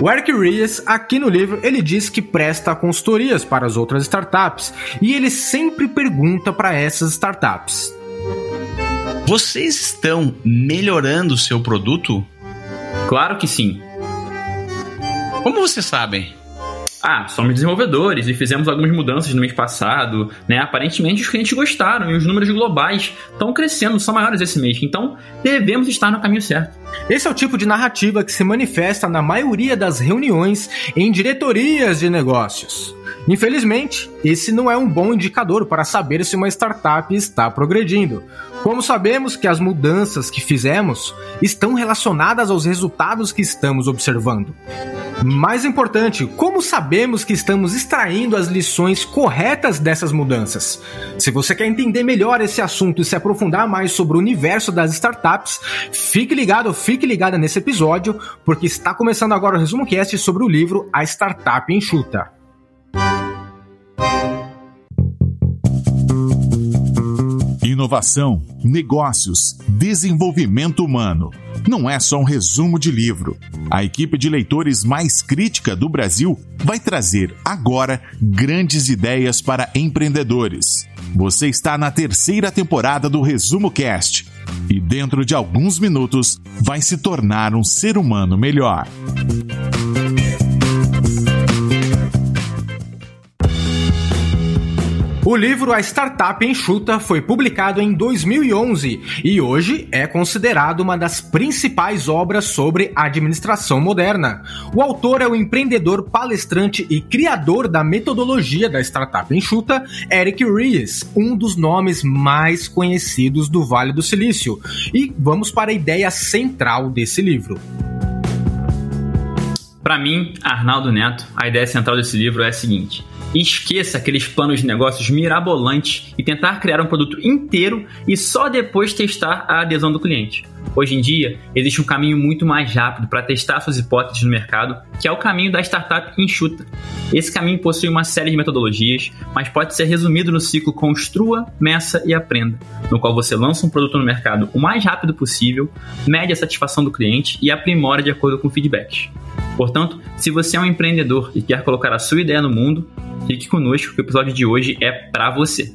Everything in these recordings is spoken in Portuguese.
O Eric Ries, aqui no livro, ele diz que presta consultorias para as outras startups e ele sempre pergunta para essas startups: Vocês estão melhorando o seu produto? Claro que sim. Como vocês sabem? Ah, somos desenvolvedores e fizemos algumas mudanças no mês passado, né? Aparentemente os clientes gostaram e os números globais estão crescendo, são maiores esse mês, então devemos estar no caminho certo. Esse é o tipo de narrativa que se manifesta na maioria das reuniões em diretorias de negócios. Infelizmente, esse não é um bom indicador para saber se uma startup está progredindo. Como sabemos que as mudanças que fizemos estão relacionadas aos resultados que estamos observando? Mais importante, como sabemos que estamos extraindo as lições corretas dessas mudanças? Se você quer entender melhor esse assunto e se aprofundar mais sobre o universo das startups, fique ligado, fique ligada nesse episódio, porque está começando agora o resumo cast sobre o livro A Startup Enxuta. Inovação, negócios, desenvolvimento humano. Não é só um resumo de livro. A equipe de leitores mais crítica do Brasil vai trazer agora grandes ideias para empreendedores. Você está na terceira temporada do Resumo Cast e dentro de alguns minutos vai se tornar um ser humano melhor. O livro A Startup Enxuta foi publicado em 2011 e hoje é considerado uma das principais obras sobre administração moderna. O autor é o empreendedor, palestrante e criador da metodologia da Startup Enxuta, Eric Ries, um dos nomes mais conhecidos do Vale do Silício. E vamos para a ideia central desse livro. Para mim, Arnaldo Neto, a ideia central desse livro é a seguinte: esqueça aqueles planos de negócios mirabolantes e tentar criar um produto inteiro e só depois testar a adesão do cliente. Hoje em dia, existe um caminho muito mais rápido para testar suas hipóteses no mercado, que é o caminho da startup enxuta. Esse caminho possui uma série de metodologias, mas pode ser resumido no ciclo construa, meça e aprenda, no qual você lança um produto no mercado o mais rápido possível, mede a satisfação do cliente e aprimora de acordo com feedbacks. Portanto, se você é um empreendedor e quer colocar a sua ideia no mundo, fique conosco que o episódio de hoje é para você.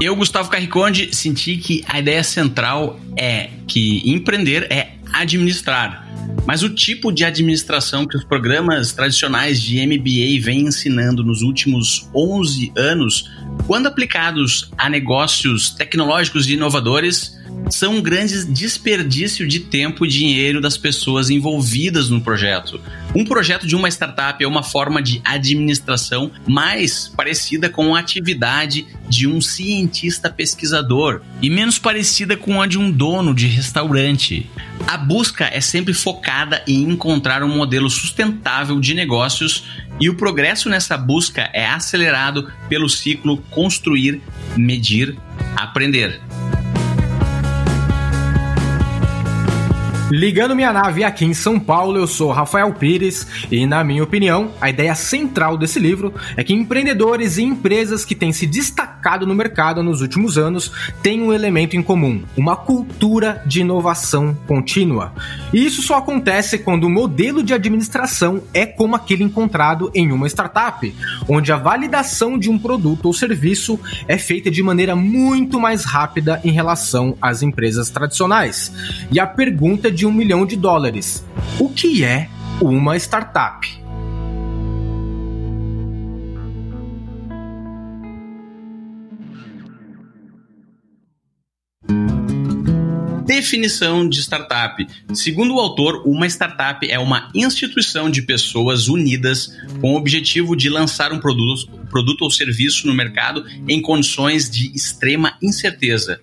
Eu, Gustavo Carriconde, senti que a ideia central é que empreender é administrar. Mas o tipo de administração que os programas tradicionais de MBA vêm ensinando nos últimos 11 anos, quando aplicados a negócios tecnológicos e inovadores, são um grande desperdício de tempo e dinheiro das pessoas envolvidas no projeto. Um projeto de uma startup é uma forma de administração mais parecida com a atividade de um cientista pesquisador e menos parecida com a de um dono de restaurante. A busca é sempre focada em encontrar um modelo sustentável de negócios e o progresso nessa busca é acelerado pelo ciclo construir, medir, aprender. Ligando minha nave aqui em São Paulo, eu sou Rafael Pires e, na minha opinião, a ideia central desse livro é que empreendedores e empresas que têm se destacado no mercado nos últimos anos têm um elemento em comum: uma cultura de inovação contínua. E isso só acontece quando o modelo de administração é como aquele encontrado em uma startup, onde a validação de um produto ou serviço é feita de maneira muito mais rápida em relação às empresas tradicionais. E a pergunta de um milhão de dólares. O que é uma startup? Definição de startup. Segundo o autor, uma startup é uma instituição de pessoas unidas com o objetivo de lançar um produto, produto ou serviço no mercado em condições de extrema incerteza.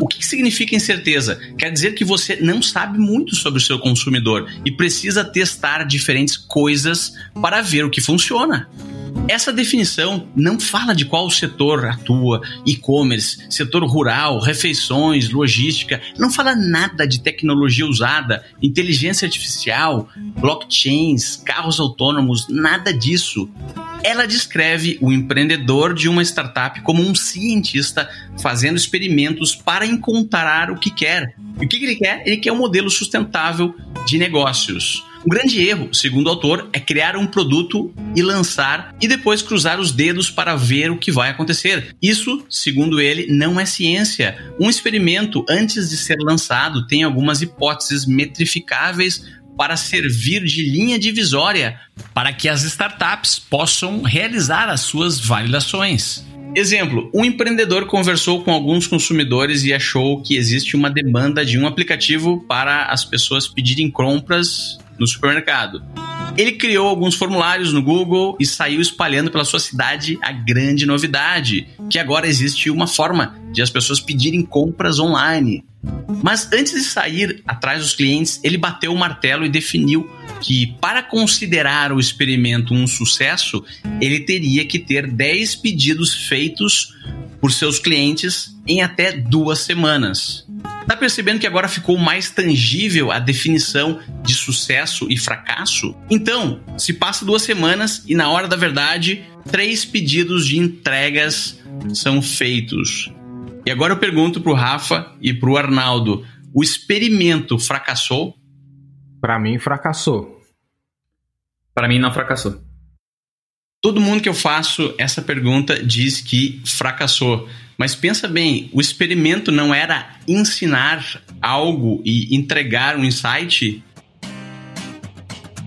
O que significa incerteza? Quer dizer que você não sabe muito sobre o seu consumidor e precisa testar diferentes coisas para ver o que funciona. Essa definição não fala de qual setor atua, e-commerce, setor rural, refeições, logística, não fala nada de tecnologia usada, inteligência artificial, blockchains, carros autônomos, nada disso. Ela descreve o empreendedor de uma startup como um cientista fazendo experimentos para encontrar o que quer. E o que ele quer? Ele quer um modelo sustentável de negócios. Um grande erro, segundo o autor, é criar um produto e lançar e depois cruzar os dedos para ver o que vai acontecer. Isso, segundo ele, não é ciência. Um experimento, antes de ser lançado, tem algumas hipóteses metrificáveis para servir de linha divisória para que as startups possam realizar as suas validações. Exemplo: um empreendedor conversou com alguns consumidores e achou que existe uma demanda de um aplicativo para as pessoas pedirem compras no supermercado. Ele criou alguns formulários no Google e saiu espalhando pela sua cidade a grande novidade, que agora existe uma forma de as pessoas pedirem compras online. Mas antes de sair atrás dos clientes, ele bateu o martelo e definiu que para considerar o experimento um sucesso, ele teria que ter 10 pedidos feitos por seus clientes em até duas semanas. Tá percebendo que agora ficou mais tangível a definição de sucesso e fracasso? Então, se passa duas semanas e na hora da verdade, três pedidos de entregas são feitos. E agora eu pergunto pro Rafa e pro Arnaldo: o experimento fracassou? Para mim, fracassou. Para mim, não fracassou. Todo mundo que eu faço essa pergunta diz que fracassou. Mas pensa bem, o experimento não era ensinar algo e entregar um insight?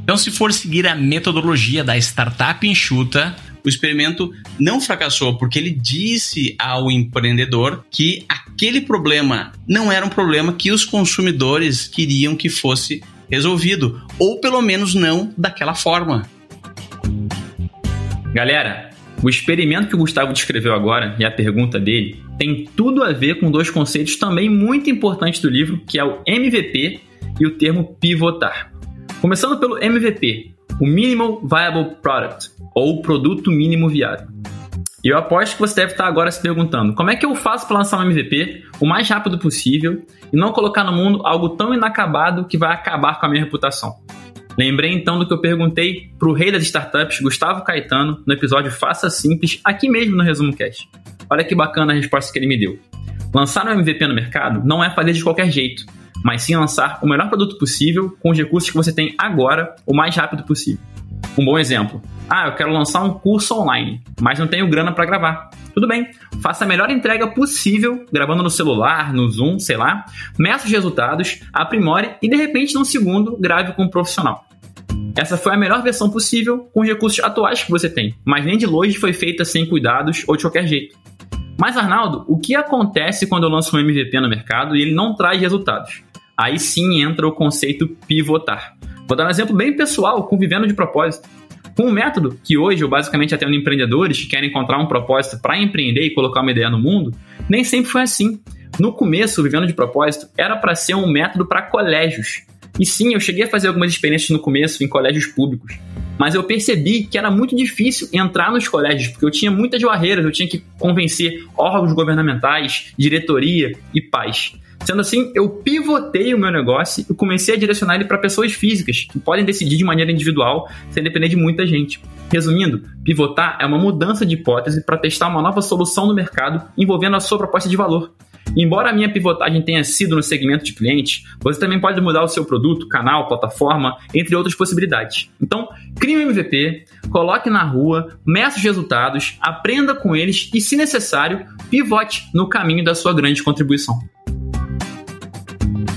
Então, se for seguir a metodologia da startup enxuta, o experimento não fracassou porque ele disse ao empreendedor que aquele problema não era um problema que os consumidores queriam que fosse resolvido, ou pelo menos não daquela forma. Galera, o experimento que o Gustavo descreveu agora e a pergunta dele tem tudo a ver com dois conceitos também muito importantes do livro, que é o MVP e o termo pivotar. Começando pelo MVP, o Minimal Viable Product, ou produto mínimo viável. E eu aposto que você deve estar agora se perguntando: como é que eu faço para lançar um MVP o mais rápido possível e não colocar no mundo algo tão inacabado que vai acabar com a minha reputação? Lembrei então do que eu perguntei para o rei das startups, Gustavo Caetano, no episódio Faça Simples, aqui mesmo no Resumo Cast. Olha que bacana a resposta que ele me deu. Lançar um MVP no mercado não é fazer de qualquer jeito, mas sim lançar o melhor produto possível com os recursos que você tem agora, o mais rápido possível. Um bom exemplo. Ah, eu quero lançar um curso online, mas não tenho grana para gravar. Tudo bem, faça a melhor entrega possível, gravando no celular, no Zoom, sei lá, meça os resultados, aprimore e de repente, num segundo, grave com um profissional. Essa foi a melhor versão possível com os recursos atuais que você tem, mas nem de longe foi feita sem cuidados ou de qualquer jeito. Mas, Arnaldo, o que acontece quando eu lanço um MVP no mercado e ele não traz resultados? Aí sim entra o conceito pivotar. Vou dar um exemplo bem pessoal, com Vivendo de Propósito. Com um método que hoje eu basicamente atendo empreendedores que querem encontrar um propósito para empreender e colocar uma ideia no mundo, nem sempre foi assim. No começo, o Vivendo de Propósito era para ser um método para colégios. E sim, eu cheguei a fazer algumas experiências no começo em colégios públicos. Mas eu percebi que era muito difícil entrar nos colégios, porque eu tinha muitas barreiras, eu tinha que convencer órgãos governamentais, diretoria e pais. Sendo assim, eu pivotei o meu negócio e comecei a direcionar ele para pessoas físicas, que podem decidir de maneira individual, sem depender de muita gente. Resumindo, pivotar é uma mudança de hipótese para testar uma nova solução no mercado envolvendo a sua proposta de valor. Embora a minha pivotagem tenha sido no segmento de clientes, você também pode mudar o seu produto, canal, plataforma, entre outras possibilidades. Então, crie um MVP, coloque na rua, meça os resultados, aprenda com eles e, se necessário, pivote no caminho da sua grande contribuição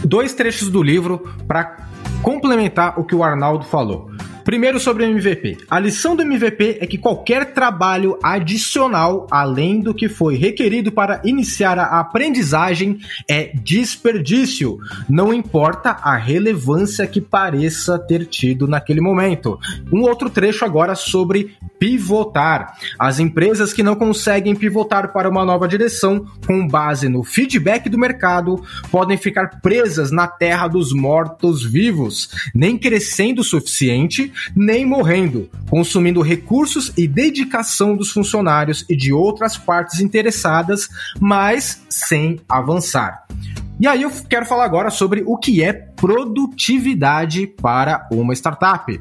dois trechos do livro para complementar o que o Arnaldo falou. Primeiro sobre o MVP. A lição do MVP é que qualquer trabalho adicional, além do que foi requerido para iniciar a aprendizagem, é desperdício. Não importa a relevância que pareça ter tido naquele momento. Um outro trecho agora sobre pivotar. As empresas que não conseguem pivotar para uma nova direção com base no feedback do mercado podem ficar presas na terra dos mortos-vivos, nem crescendo o suficiente nem morrendo, consumindo recursos e dedicação dos funcionários e de outras partes interessadas, mas sem avançar. E aí eu quero falar agora sobre o que é produtividade para uma startup.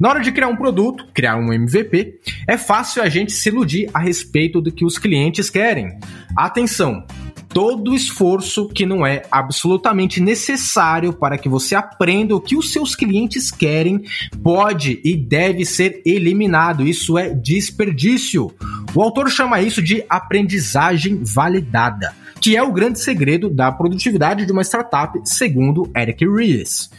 Na hora de criar um produto, criar um MVP, é fácil a gente se iludir a respeito do que os clientes querem. Atenção, todo esforço que não é absolutamente necessário para que você aprenda o que os seus clientes querem pode e deve ser eliminado. Isso é desperdício. O autor chama isso de aprendizagem validada que é o grande segredo da produtividade de uma startup, segundo Eric Ries.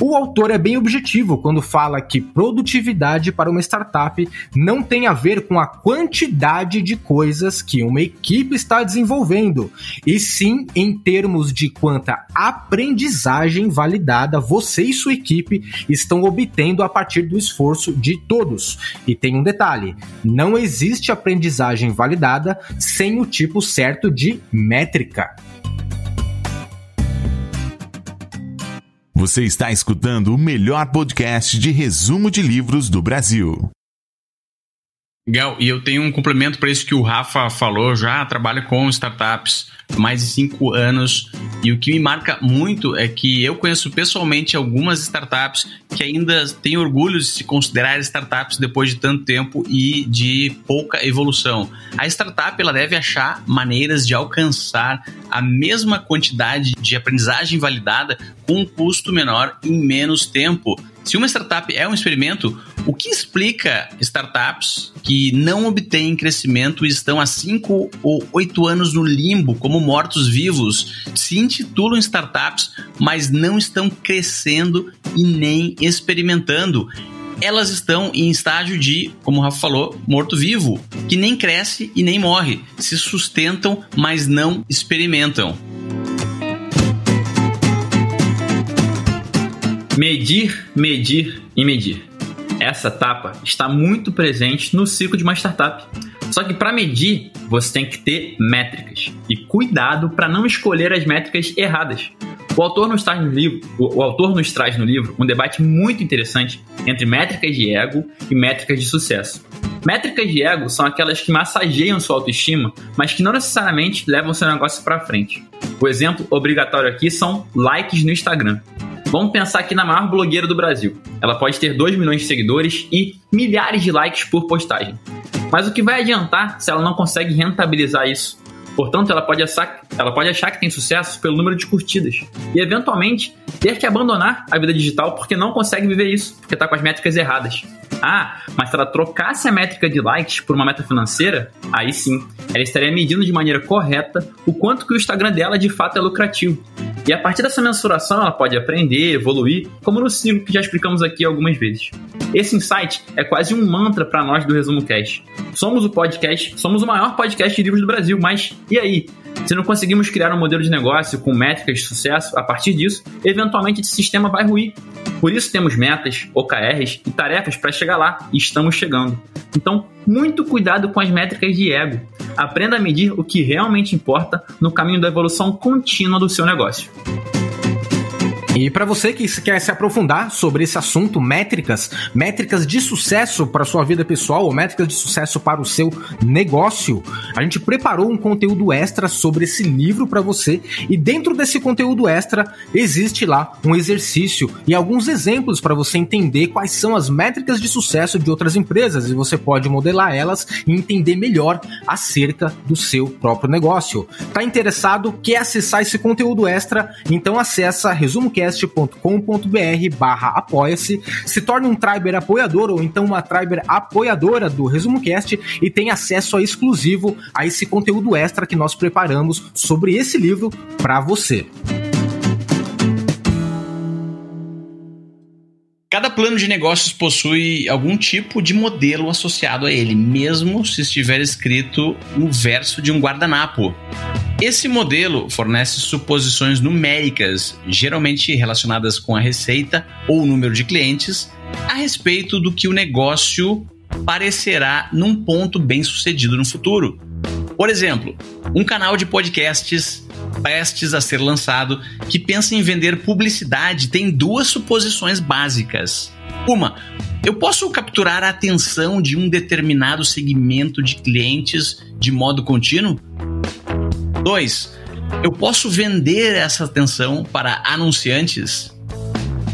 O autor é bem objetivo quando fala que produtividade para uma startup não tem a ver com a quantidade de coisas que uma equipe está desenvolvendo, e sim em termos de quanta aprendizagem validada você e sua equipe estão obtendo a partir do esforço de todos. E tem um detalhe: não existe aprendizagem validada sem o tipo certo de métrica. Você está escutando o melhor podcast de resumo de livros do Brasil. Gal, e eu tenho um complemento para isso que o Rafa falou, já trabalho com startups mais de cinco anos e o que me marca muito é que eu conheço pessoalmente algumas startups que ainda têm orgulho de se considerar startups depois de tanto tempo e de pouca evolução. A startup ela deve achar maneiras de alcançar a mesma quantidade de aprendizagem validada com um custo menor em menos tempo. Se uma startup é um experimento, o que explica startups que não obtêm crescimento e estão há 5 ou 8 anos no limbo, como mortos-vivos, se intitulam startups, mas não estão crescendo e nem experimentando? elas estão em estágio de, como o Rafa falou, morto-vivo, que nem cresce e nem morre, se sustentam, mas não experimentam. Medir, medir e medir. Essa etapa está muito presente no ciclo de uma startup. Só que para medir, você tem que ter métricas e cuidado para não escolher as métricas erradas. O autor, nos traz no livro, o, o autor nos traz no livro um debate muito interessante entre métricas de ego e métricas de sucesso. Métricas de ego são aquelas que massageiam sua autoestima, mas que não necessariamente levam seu negócio para frente. O exemplo obrigatório aqui são likes no Instagram. Vamos pensar aqui na maior blogueira do Brasil. Ela pode ter 2 milhões de seguidores e milhares de likes por postagem. Mas o que vai adiantar se ela não consegue rentabilizar isso? Portanto, ela pode, achar, ela pode achar que tem sucesso pelo número de curtidas e, eventualmente, ter que abandonar a vida digital porque não consegue viver isso, porque está com as métricas erradas. Ah, mas se ela trocasse a métrica de likes por uma meta financeira, aí sim, ela estaria medindo de maneira correta o quanto que o Instagram dela de fato é lucrativo. E a partir dessa mensuração, ela pode aprender, evoluir, como no ciclo que já explicamos aqui algumas vezes. Esse insight é quase um mantra para nós do Resumo Cast. Somos o podcast, somos o maior podcast de livros do Brasil, mas e aí? Se não conseguimos criar um modelo de negócio com métricas de sucesso, a partir disso, eventualmente esse sistema vai ruir. Por isso temos metas, OKRs e tarefas para chegar lá, e estamos chegando. Então, muito cuidado com as métricas de ego. Aprenda a medir o que realmente importa no caminho da evolução contínua do seu negócio. E para você que quer se aprofundar sobre esse assunto, métricas, métricas de sucesso para sua vida pessoal ou métricas de sucesso para o seu negócio, a gente preparou um conteúdo extra sobre esse livro para você e dentro desse conteúdo extra existe lá um exercício e alguns exemplos para você entender quais são as métricas de sucesso de outras empresas e você pode modelar elas e entender melhor acerca do seu próprio negócio. Tá interessado? Quer acessar esse conteúdo extra? Então acessa resumo podcast.com.br barra apoia-se, se torne um Triber apoiador ou então uma Triber apoiadora do Resumo Cast e tem acesso a exclusivo a esse conteúdo extra que nós preparamos sobre esse livro para você. Cada plano de negócios possui algum tipo de modelo associado a ele, mesmo se estiver escrito no verso de um guardanapo. Esse modelo fornece suposições numéricas, geralmente relacionadas com a receita ou o número de clientes, a respeito do que o negócio parecerá num ponto bem sucedido no futuro. Por exemplo, um canal de podcasts prestes a ser lançado que pensa em vender publicidade tem duas suposições básicas. Uma, eu posso capturar a atenção de um determinado segmento de clientes de modo contínuo? 2. Eu posso vender essa atenção para anunciantes?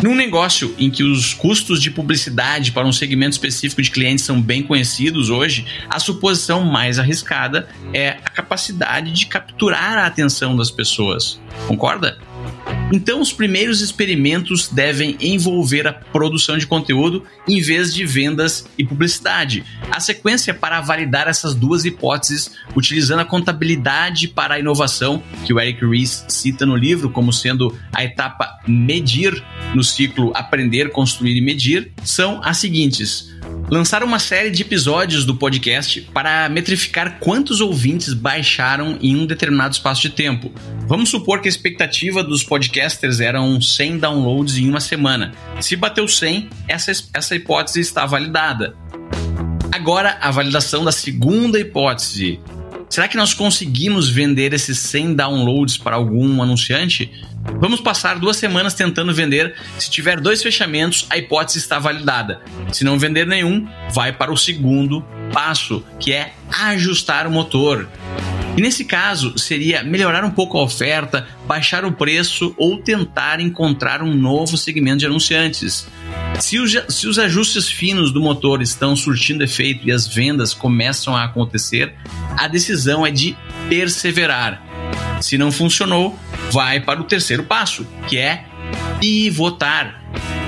Num negócio em que os custos de publicidade para um segmento específico de clientes são bem conhecidos hoje, a suposição mais arriscada é a capacidade de capturar a atenção das pessoas. Concorda? Então, os primeiros experimentos devem envolver a produção de conteúdo em vez de vendas e publicidade. A sequência é para validar essas duas hipóteses, utilizando a contabilidade para a inovação, que o Eric Ries cita no livro como sendo a etapa medir no ciclo aprender, construir e medir, são as seguintes lançaram uma série de episódios do podcast para metrificar quantos ouvintes baixaram em um determinado espaço de tempo. Vamos supor que a expectativa dos podcasters eram 100 downloads em uma semana. Se bateu 100, essa, essa hipótese está validada. Agora, a validação da segunda hipótese. Será que nós conseguimos vender esses 100 downloads para algum anunciante? Vamos passar duas semanas tentando vender. Se tiver dois fechamentos, a hipótese está validada. Se não vender nenhum, vai para o segundo passo, que é ajustar o motor. E nesse caso, seria melhorar um pouco a oferta, baixar o preço ou tentar encontrar um novo segmento de anunciantes. Se os, se os ajustes finos do motor estão surtindo efeito e as vendas começam a acontecer, a decisão é de perseverar. Se não funcionou, vai para o terceiro passo, que é pivotar,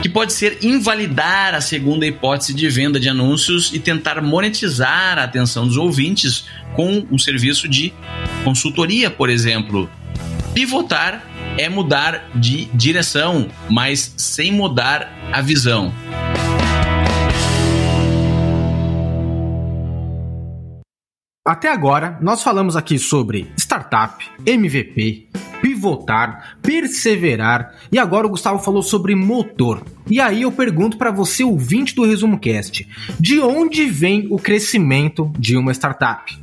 que pode ser invalidar a segunda hipótese de venda de anúncios e tentar monetizar a atenção dos ouvintes com um serviço de consultoria, por exemplo. Pivotar é mudar de direção, mas sem mudar a visão. Até agora, nós falamos aqui sobre startup, MVP, pivotar, perseverar e agora o Gustavo falou sobre motor. E aí eu pergunto para você, ouvinte do Resumo Cast, de onde vem o crescimento de uma startup?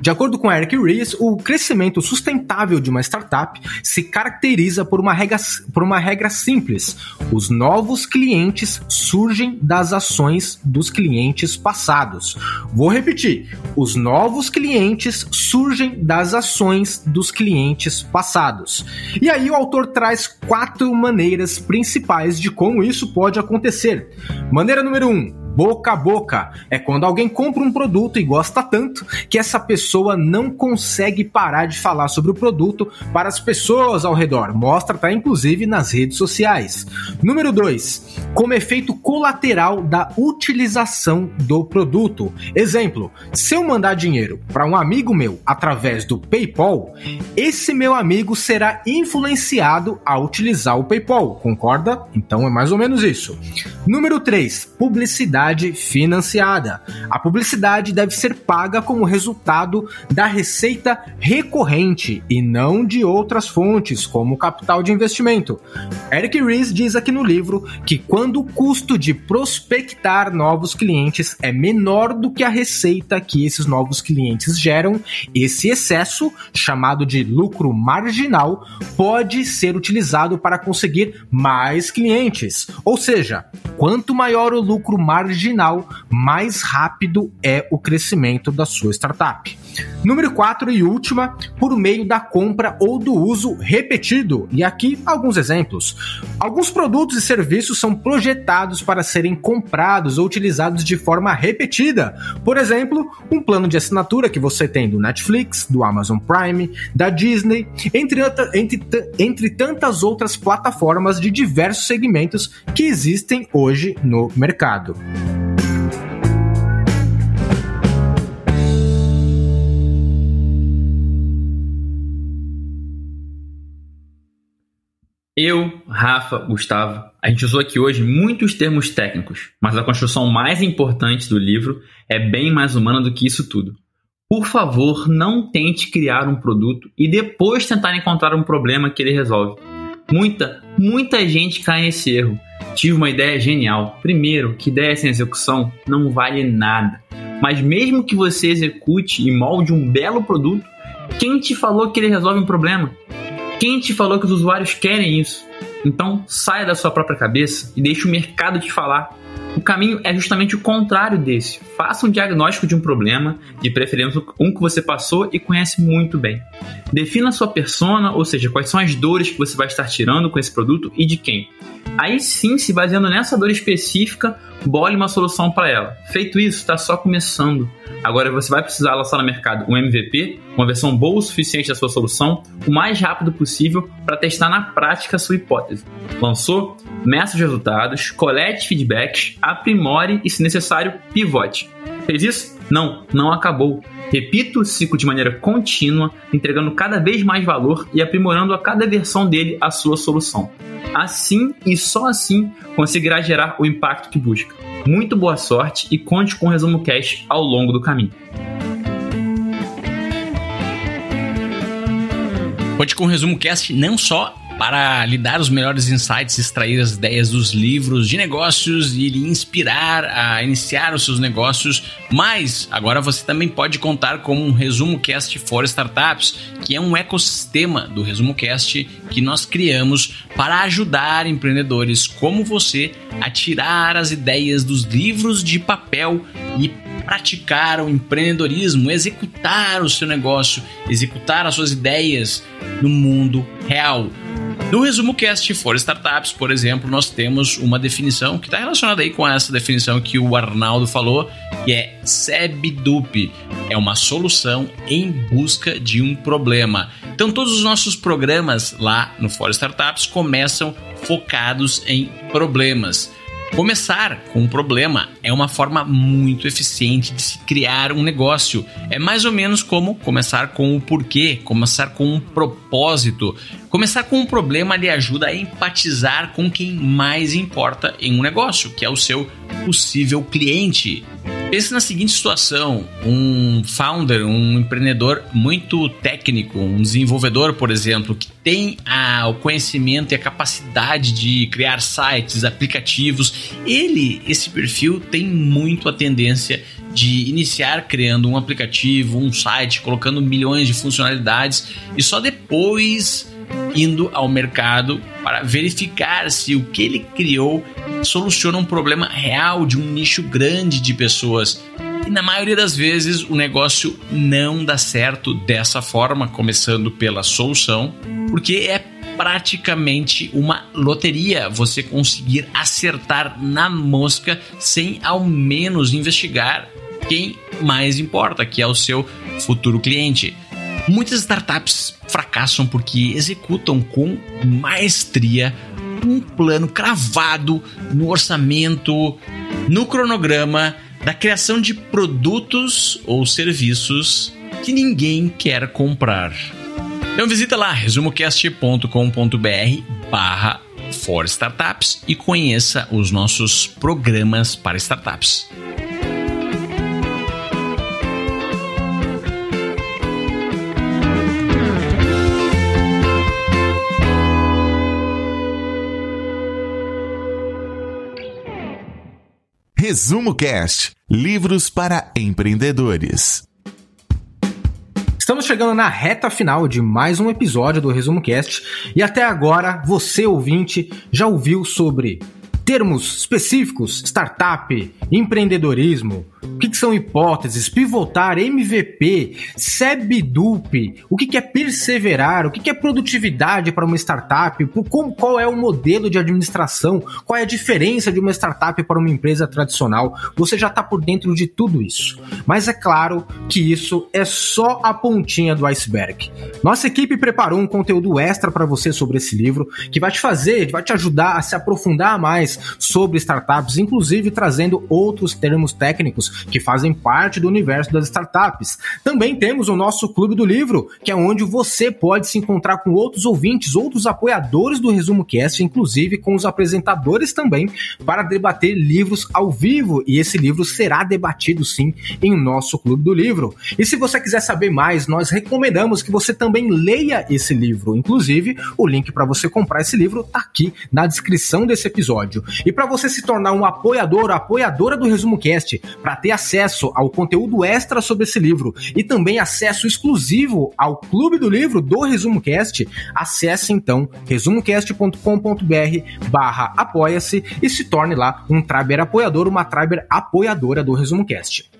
De acordo com Eric Ries, o crescimento sustentável de uma startup se caracteriza por uma, regra, por uma regra simples: os novos clientes surgem das ações dos clientes passados. Vou repetir: os novos clientes surgem das ações dos clientes passados. E aí o autor traz quatro maneiras principais de como isso pode acontecer. Maneira número um, boca a boca. É quando alguém compra um produto e gosta tanto que essa pessoa não consegue parar de falar sobre o produto para as pessoas ao redor. Mostra, tá inclusive nas redes sociais. Número 2, como efeito colateral da utilização do produto. Exemplo: se eu mandar dinheiro para um amigo meu através do PayPal, esse meu amigo será influenciado a utilizar o PayPal. Concorda? Então é mais ou menos isso. Número 3, publicidade publicidade financiada. A publicidade deve ser paga como resultado da receita recorrente e não de outras fontes, como capital de investimento. Eric Ries diz aqui no livro que quando o custo de prospectar novos clientes é menor do que a receita que esses novos clientes geram, esse excesso, chamado de lucro marginal, pode ser utilizado para conseguir mais clientes. Ou seja, quanto maior o lucro marginal, mais rápido é o crescimento da sua startup. Número 4 e última, por meio da compra ou do uso repetido. E aqui alguns exemplos. Alguns produtos e serviços são projetados para serem comprados ou utilizados de forma repetida. Por exemplo, um plano de assinatura que você tem do Netflix, do Amazon Prime, da Disney, entre, entre, entre tantas outras plataformas de diversos segmentos que existem hoje no mercado. Eu, Rafa, Gustavo, a gente usou aqui hoje muitos termos técnicos, mas a construção mais importante do livro é bem mais humana do que isso tudo. Por favor, não tente criar um produto e depois tentar encontrar um problema que ele resolve. Muita, muita gente cai nesse erro. Tive uma ideia genial. Primeiro, que ideia sem execução não vale nada. Mas mesmo que você execute e molde um belo produto, quem te falou que ele resolve um problema? Quem te falou que os usuários querem isso? Então saia da sua própria cabeça e deixe o mercado te falar. O caminho é justamente o contrário desse. Faça um diagnóstico de um problema, de preferência um que você passou e conhece muito bem. Defina sua persona, ou seja, quais são as dores que você vai estar tirando com esse produto e de quem. Aí sim, se baseando nessa dor específica, bole uma solução para ela. Feito isso, está só começando. Agora você vai precisar lançar no mercado um MVP, uma versão boa o suficiente da sua solução, o mais rápido possível para testar na prática a sua hipótese. Lançou? Meça os resultados, colete feedbacks, aprimore e, se necessário, pivote. Fez isso? Não, não acabou. Repita o ciclo de maneira contínua, entregando cada vez mais valor e aprimorando a cada versão dele a sua solução. Assim e só assim conseguirá gerar o impacto que busca. Muito boa sorte e conte com o Resumo Cash ao longo do caminho. Conte com o Resumo Cast não só para lhe dar os melhores insights, extrair as ideias dos livros de negócios e lhe inspirar a iniciar os seus negócios. Mas agora você também pode contar com um Resumo Cast for Startups, que é um ecossistema do Resumo Cast que nós criamos para ajudar empreendedores como você a tirar as ideias dos livros de papel e praticar o empreendedorismo, executar o seu negócio, executar as suas ideias no mundo real. No resumo cast for startups, por exemplo, nós temos uma definição que está relacionada aí com essa definição que o Arnaldo falou, que é SEBDUP, é uma solução em busca de um problema. Então todos os nossos programas lá no For Startups começam focados em problemas. Começar com um problema é uma forma muito eficiente de se criar um negócio. É mais ou menos como começar com o porquê, começar com um propósito. Começar com um problema lhe ajuda a empatizar com quem mais importa em um negócio, que é o seu possível cliente. Pense na seguinte situação: um founder, um empreendedor muito técnico, um desenvolvedor, por exemplo, que tem a, o conhecimento e a capacidade de criar sites, aplicativos, ele, esse perfil, tem muito a tendência de iniciar criando um aplicativo, um site, colocando milhões de funcionalidades e só depois indo ao mercado para verificar se o que ele criou soluciona um problema real de um nicho grande de pessoas. E na maioria das vezes o negócio não dá certo dessa forma, começando pela solução, porque é praticamente uma loteria você conseguir acertar na mosca sem ao menos investigar quem mais importa, que é o seu futuro cliente. Muitas startups fracassam porque executam com maestria um plano cravado no orçamento, no cronograma da criação de produtos ou serviços que ninguém quer comprar. Então visita lá resumocast.com.br barra for startups e conheça os nossos programas para startups. Resumo Cast Livros para empreendedores. Estamos chegando na reta final de mais um episódio do Resumo Cast e até agora você ouvinte já ouviu sobre termos específicos, startup, empreendedorismo, o que, que, são hipóteses, pivotar, MVP, SEBDUP, o que, que é perseverar, o que, que é produtividade para uma startup, qual é o modelo de administração, qual é a diferença de uma startup para uma empresa tradicional. Você já está por dentro de tudo isso. Mas é claro que isso é só a pontinha do iceberg. Nossa equipe preparou um conteúdo extra para você sobre esse livro que vai te fazer, vai te ajudar a se aprofundar mais sobre startups, inclusive trazendo outros termos técnicos que fazem parte do universo das startups. Também temos o nosso Clube do Livro, que é onde você pode se encontrar com outros ouvintes, outros apoiadores do Resumo Cast, inclusive com os apresentadores também, para debater livros ao vivo. E esse livro será debatido sim em nosso Clube do Livro. E se você quiser saber mais, nós recomendamos que você também leia esse livro. Inclusive, o link para você comprar esse livro está aqui na descrição desse episódio. E para você se tornar um apoiador, apoiadora do Resumo Cast, para ter acesso ao conteúdo extra sobre esse livro e também acesso exclusivo ao Clube do Livro do Resumo Cast, acesse então resumocast.com.br barra apoia-se e se torne lá um Triber apoiador, uma Triber apoiadora do Resumo Cast.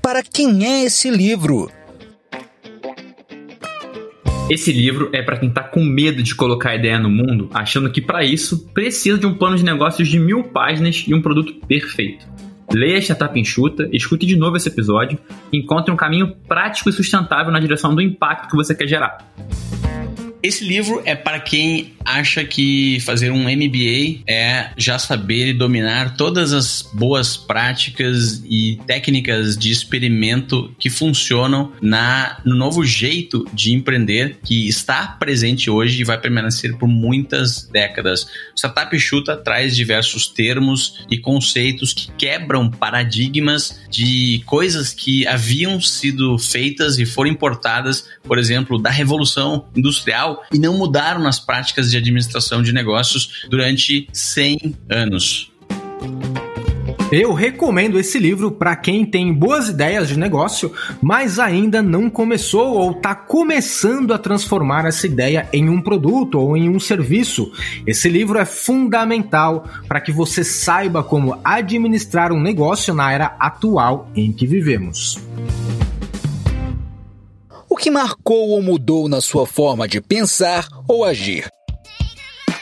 Para quem é esse livro? Esse livro é para quem tá com medo de colocar a ideia no mundo, achando que para isso precisa de um plano de negócios de mil páginas e um produto perfeito. Leia Startup Enxuta, escute de novo esse episódio e encontre um caminho prático e sustentável na direção do impacto que você quer gerar. Esse livro é para quem acha que fazer um MBA é já saber e dominar todas as boas práticas e técnicas de experimento que funcionam na, no novo jeito de empreender que está presente hoje e vai permanecer por muitas décadas. Startup Chuta traz diversos termos e conceitos que quebram paradigmas de coisas que haviam sido feitas e foram importadas, por exemplo, da Revolução Industrial e não mudaram nas práticas de administração de negócios durante 100 anos. Eu recomendo esse livro para quem tem boas ideias de negócio, mas ainda não começou ou está começando a transformar essa ideia em um produto ou em um serviço. Esse livro é fundamental para que você saiba como administrar um negócio na era atual em que vivemos. O que marcou ou mudou na sua forma de pensar ou agir?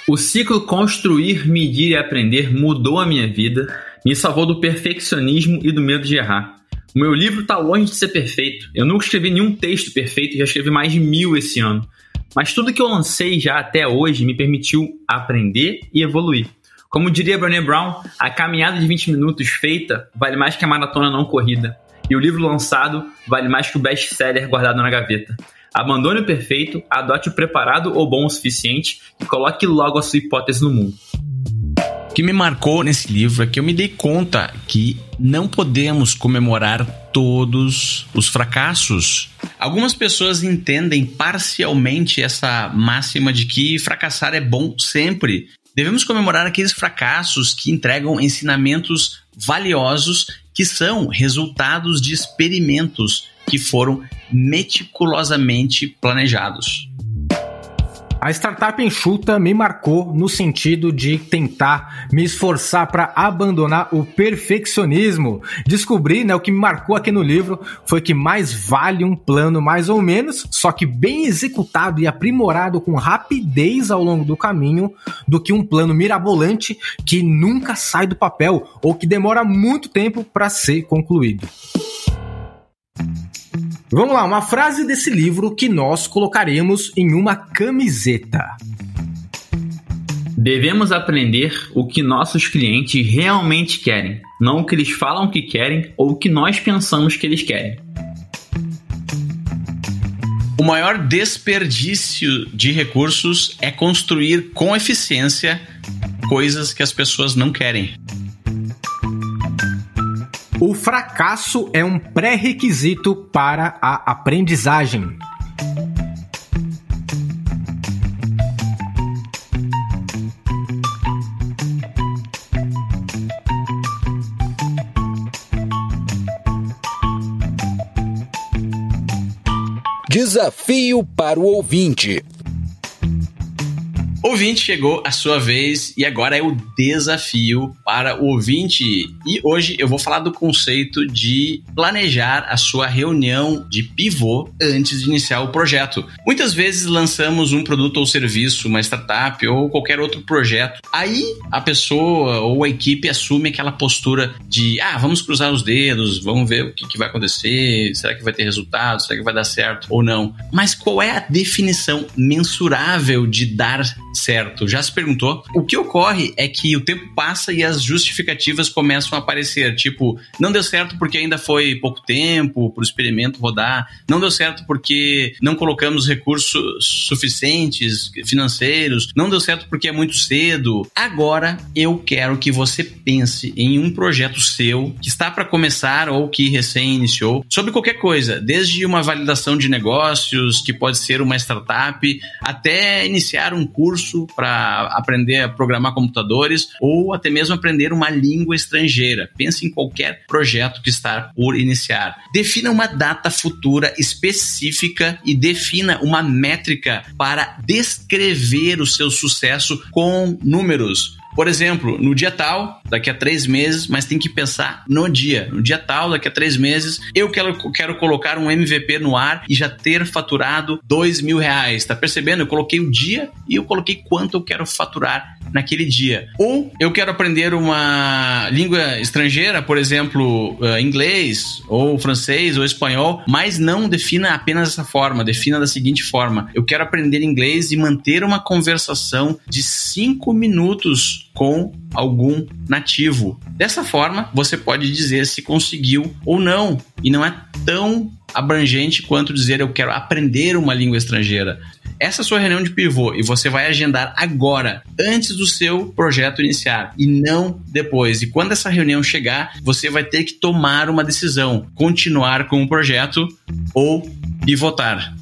O ciclo Construir, Medir e Aprender mudou a minha vida, me salvou do perfeccionismo e do medo de errar. O meu livro está longe de ser perfeito. Eu nunca escrevi nenhum texto perfeito, já escrevi mais de mil esse ano. Mas tudo que eu lancei já até hoje me permitiu aprender e evoluir. Como diria Brené Brown, a caminhada de 20 minutos feita vale mais que a maratona não corrida e o livro lançado vale mais que o best-seller guardado na gaveta. Abandone o perfeito, adote o preparado ou bom o suficiente e coloque logo a sua hipótese no mundo. O que me marcou nesse livro é que eu me dei conta que não podemos comemorar todos os fracassos. Algumas pessoas entendem parcialmente essa máxima de que fracassar é bom sempre. Devemos comemorar aqueles fracassos que entregam ensinamentos valiosos que são resultados de experimentos que foram meticulosamente planejados. A startup enxuta me marcou no sentido de tentar me esforçar para abandonar o perfeccionismo. Descobri, né, o que me marcou aqui no livro foi que mais vale um plano mais ou menos, só que bem executado e aprimorado com rapidez ao longo do caminho, do que um plano mirabolante que nunca sai do papel ou que demora muito tempo para ser concluído. Vamos lá, uma frase desse livro que nós colocaremos em uma camiseta. Devemos aprender o que nossos clientes realmente querem, não o que eles falam que querem ou o que nós pensamos que eles querem. O maior desperdício de recursos é construir com eficiência coisas que as pessoas não querem. O fracasso é um pré-requisito para a aprendizagem. Desafio para o ouvinte. Ouvinte, chegou a sua vez e agora é o desafio para o ouvinte. E hoje eu vou falar do conceito de planejar a sua reunião de pivô antes de iniciar o projeto. Muitas vezes lançamos um produto ou serviço, uma startup ou qualquer outro projeto. Aí a pessoa ou a equipe assume aquela postura de: ah, vamos cruzar os dedos, vamos ver o que, que vai acontecer, será que vai ter resultado, será que vai dar certo ou não. Mas qual é a definição mensurável de dar certo. Já se perguntou? O que ocorre é que o tempo passa e as justificativas começam a aparecer. Tipo, não deu certo porque ainda foi pouco tempo para o experimento rodar, não deu certo porque não colocamos recursos suficientes financeiros, não deu certo porque é muito cedo. Agora eu quero que você pense em um projeto seu que está para começar ou que recém iniciou, sobre qualquer coisa, desde uma validação de negócios, que pode ser uma startup, até iniciar um curso curso para aprender a programar computadores ou até mesmo aprender uma língua estrangeira. Pense em qualquer projeto que está por iniciar. Defina uma data futura específica e defina uma métrica para descrever o seu sucesso com números. Por exemplo, no dia tal, daqui a três meses, mas tem que pensar no dia. No dia tal, daqui a três meses, eu quero, quero colocar um MVP no ar e já ter faturado dois mil reais. Tá percebendo? Eu coloquei o dia e eu coloquei quanto eu quero faturar naquele dia. Ou eu quero aprender uma língua estrangeira, por exemplo, uh, inglês, ou francês, ou espanhol, mas não defina apenas essa forma, defina da seguinte forma: eu quero aprender inglês e manter uma conversação de cinco minutos com algum nativo. Dessa forma, você pode dizer se conseguiu ou não, e não é tão abrangente quanto dizer eu quero aprender uma língua estrangeira. Essa sua reunião de pivô e você vai agendar agora, antes do seu projeto iniciar e não depois. E quando essa reunião chegar, você vai ter que tomar uma decisão: continuar com o projeto ou pivotar.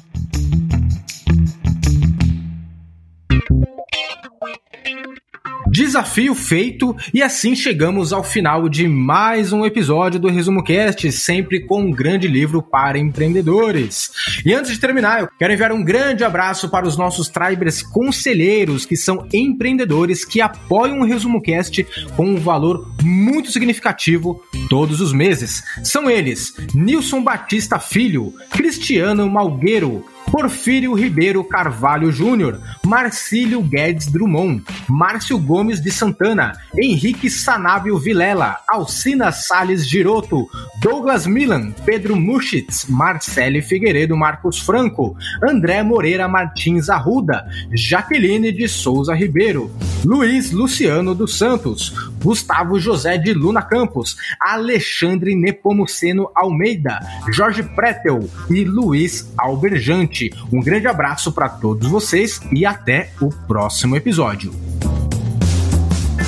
Desafio feito e assim chegamos ao final de mais um episódio do Resumo Cast, sempre com um grande livro para empreendedores. E antes de terminar, eu quero enviar um grande abraço para os nossos tribers conselheiros, que são empreendedores que apoiam o Resumo Cast com um valor muito significativo todos os meses. São eles: Nilson Batista Filho, Cristiano Malgueiro, Porfírio Ribeiro Carvalho Júnior, Marcílio Guedes Drummond, Márcio Gomes de Santana, Henrique Sanávio Vilela, Alcina Sales Giroto, Douglas Milan, Pedro Muschitz, Marcele Figueiredo Marcos Franco, André Moreira Martins Arruda, Jaqueline de Souza Ribeiro, Luiz Luciano dos Santos, Gustavo José de Luna Campos, Alexandre Nepomuceno Almeida, Jorge Pretel e Luiz Alberjante. Um grande abraço para todos vocês e até o próximo episódio.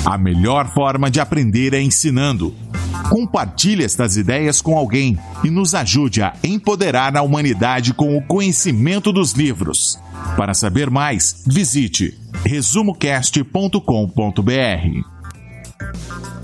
A melhor forma de aprender é ensinando. Compartilhe estas ideias com alguém e nos ajude a empoderar a humanidade com o conhecimento dos livros. Para saber mais, visite resumocast.com.br.